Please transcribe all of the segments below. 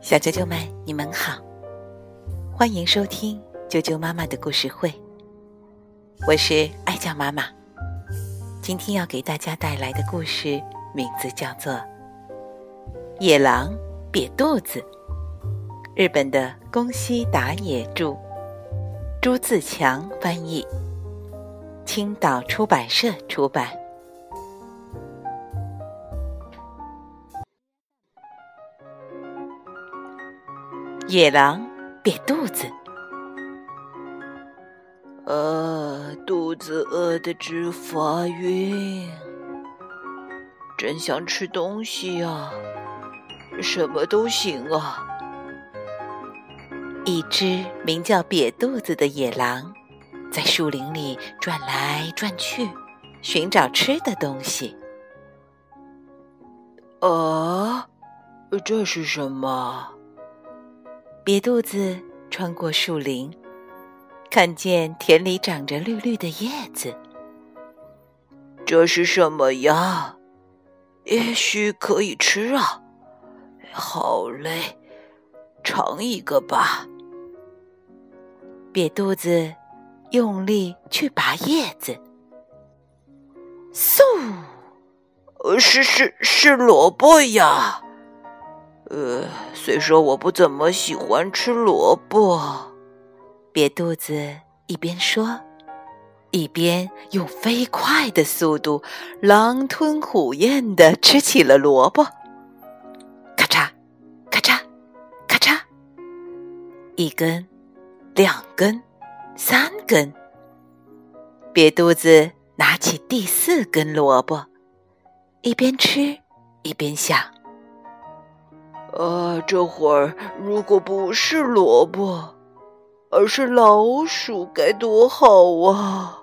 小啾啾们，你们好，欢迎收听啾啾妈妈的故事会。我是爱酱妈妈，今天要给大家带来的故事名字叫做《野狼瘪肚子》，日本的宫西达也著，朱自强翻译，青岛出版社出版。野狼瘪肚子，呃，肚子饿得直发晕，真想吃东西呀，什么都行啊。一只名叫瘪肚子的野狼，在树林里转来转去，寻找吃的东西。啊，这是什么？瘪肚子穿过树林，看见田里长着绿绿的叶子。这是什么呀？也许可以吃啊！好嘞，尝一个吧。瘪肚子用力去拔叶子，嗖！是是是萝卜呀。呃，虽说我不怎么喜欢吃萝卜，瘪肚子一边说，一边用飞快的速度狼吞虎咽的吃起了萝卜。咔嚓，咔嚓，咔嚓，一根，两根，三根。瘪肚子拿起第四根萝卜，一边吃一边想。啊，这会儿如果不是萝卜，而是老鼠，该多好啊！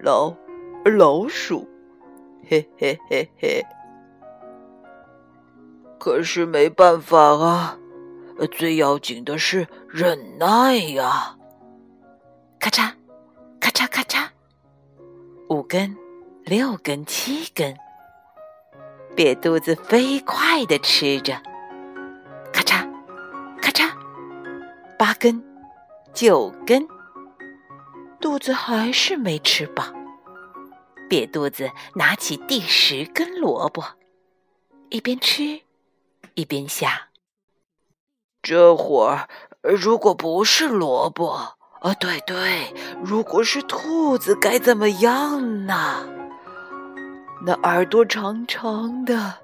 老老鼠，嘿嘿嘿嘿。可是没办法啊，最要紧的是忍耐呀！咔嚓，咔嚓咔嚓，五根，六根，七根。瘪肚子飞快地吃着，咔嚓，咔嚓，八根，九根，肚子还是没吃饱。瘪肚子拿起第十根萝卜，一边吃，一边想：这会儿如果不是萝卜，啊，对对，如果是兔子，该怎么样呢？那耳朵长长的，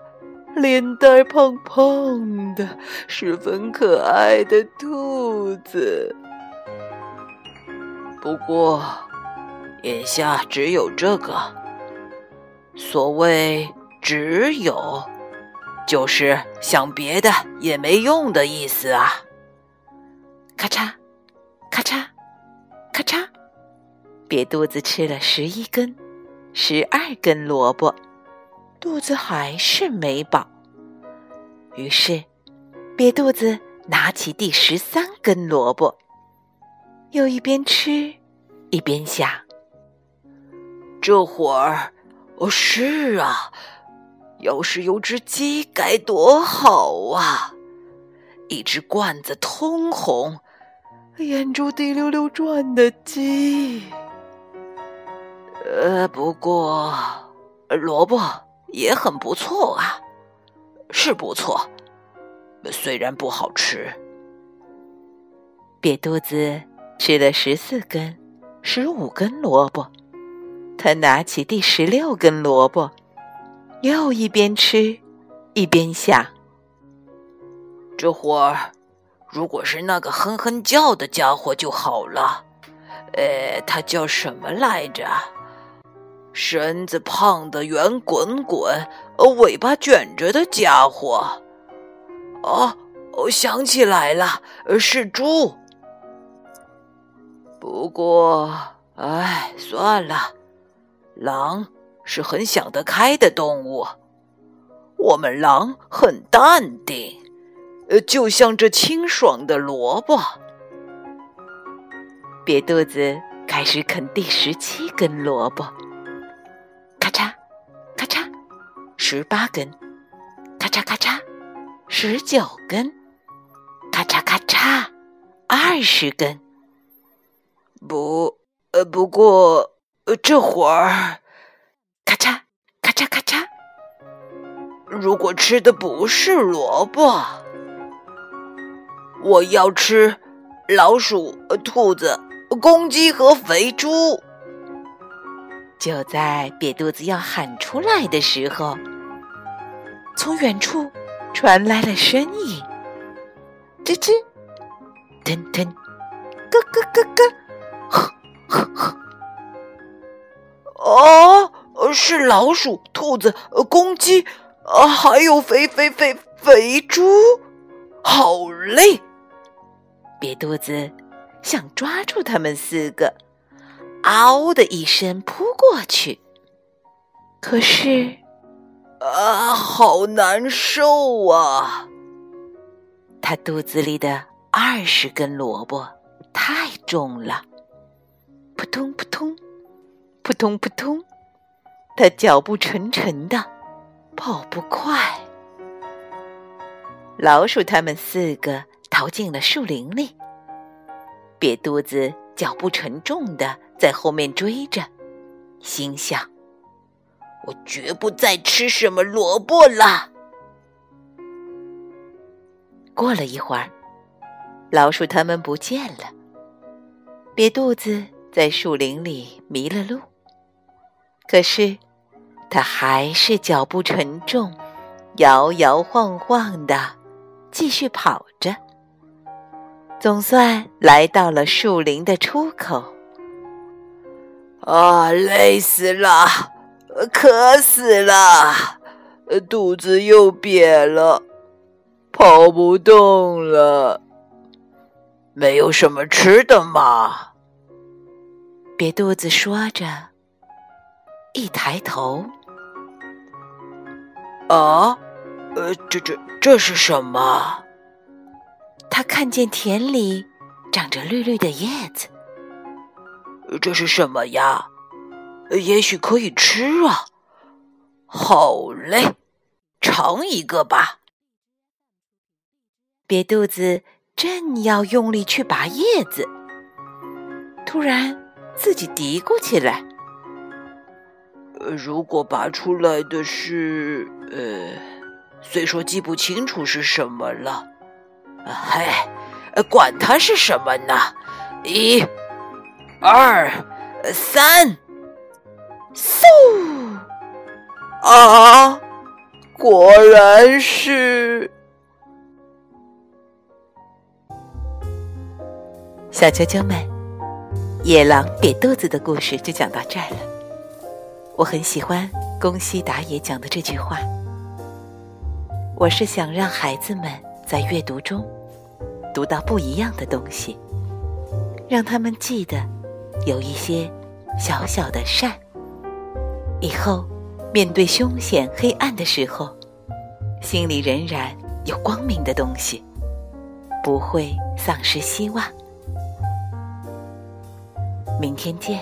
脸蛋胖胖的，十分可爱的兔子。不过，眼下只有这个。所谓“只有”，就是想别的也没用的意思啊！咔嚓，咔嚓，咔嚓，瘪肚子吃了十一根。十二根萝卜，肚子还是没饱。于是，瘪肚子拿起第十三根萝卜，又一边吃一边想：这会儿，哦，是啊，要是有只鸡该多好啊！一只罐子通红、眼珠滴溜溜转的鸡。呃，不过萝卜也很不错啊，是不错，虽然不好吃。瘪肚子吃了十四根、十五根萝卜，他拿起第十六根萝卜，又一边吃一边想：这会儿如果是那个哼哼叫的家伙就好了。呃，他叫什么来着？身子胖的圆滚滚，尾巴卷着的家伙。哦，我想起来了，是猪。不过，哎，算了，狼是很想得开的动物。我们狼很淡定，呃，就像这清爽的萝卜。瘪肚子开始啃第十七根萝卜。十八根，咔嚓咔嚓，十九根，咔嚓咔嚓，二十根。不，呃，不过，呃，这会儿，咔嚓咔嚓咔嚓，如果吃的不是萝卜，我要吃老鼠、兔子、公鸡和肥猪。就在瘪肚子要喊出来的时候，从远处传来了声音：吱吱，腾腾，咯咯咯咯，呵呵呵。哦，是老鼠、兔子、公鸡，还有肥肥肥肥猪，好累！瘪肚子想抓住他们四个。嗷的一声扑过去，可是，啊，好难受啊！他肚子里的二十根萝卜太重了，扑通扑通，扑通扑通，他脚步沉沉的，跑不快。老鼠他们四个逃进了树林里，瘪肚子脚步沉重的。在后面追着，心想：“我绝不再吃什么萝卜了。”过了一会儿，老鼠他们不见了，瘪肚子在树林里迷了路。可是，他还是脚步沉重，摇摇晃晃的继续跑着，总算来到了树林的出口。啊，累死了，渴死了，肚子又瘪了，跑不动了。没有什么吃的吗？瘪肚子说着，一抬头，啊，呃，这这这是什么？他看见田里长着绿绿的叶子。这是什么呀？也许可以吃啊！好嘞，尝一个吧。瘪肚子正要用力去拔叶子，突然自己嘀咕起来：“如果拔出来的是……呃，虽说记不清楚是什么了，嘿，管它是什么呢？一。”二三，嗖！啊，果然是小啾啾们，野狼瘪肚子的故事就讲到这儿了。我很喜欢宫西达也讲的这句话，我是想让孩子们在阅读中读到不一样的东西，让他们记得。有一些小小的善，以后面对凶险黑暗的时候，心里仍然有光明的东西，不会丧失希望。明天见。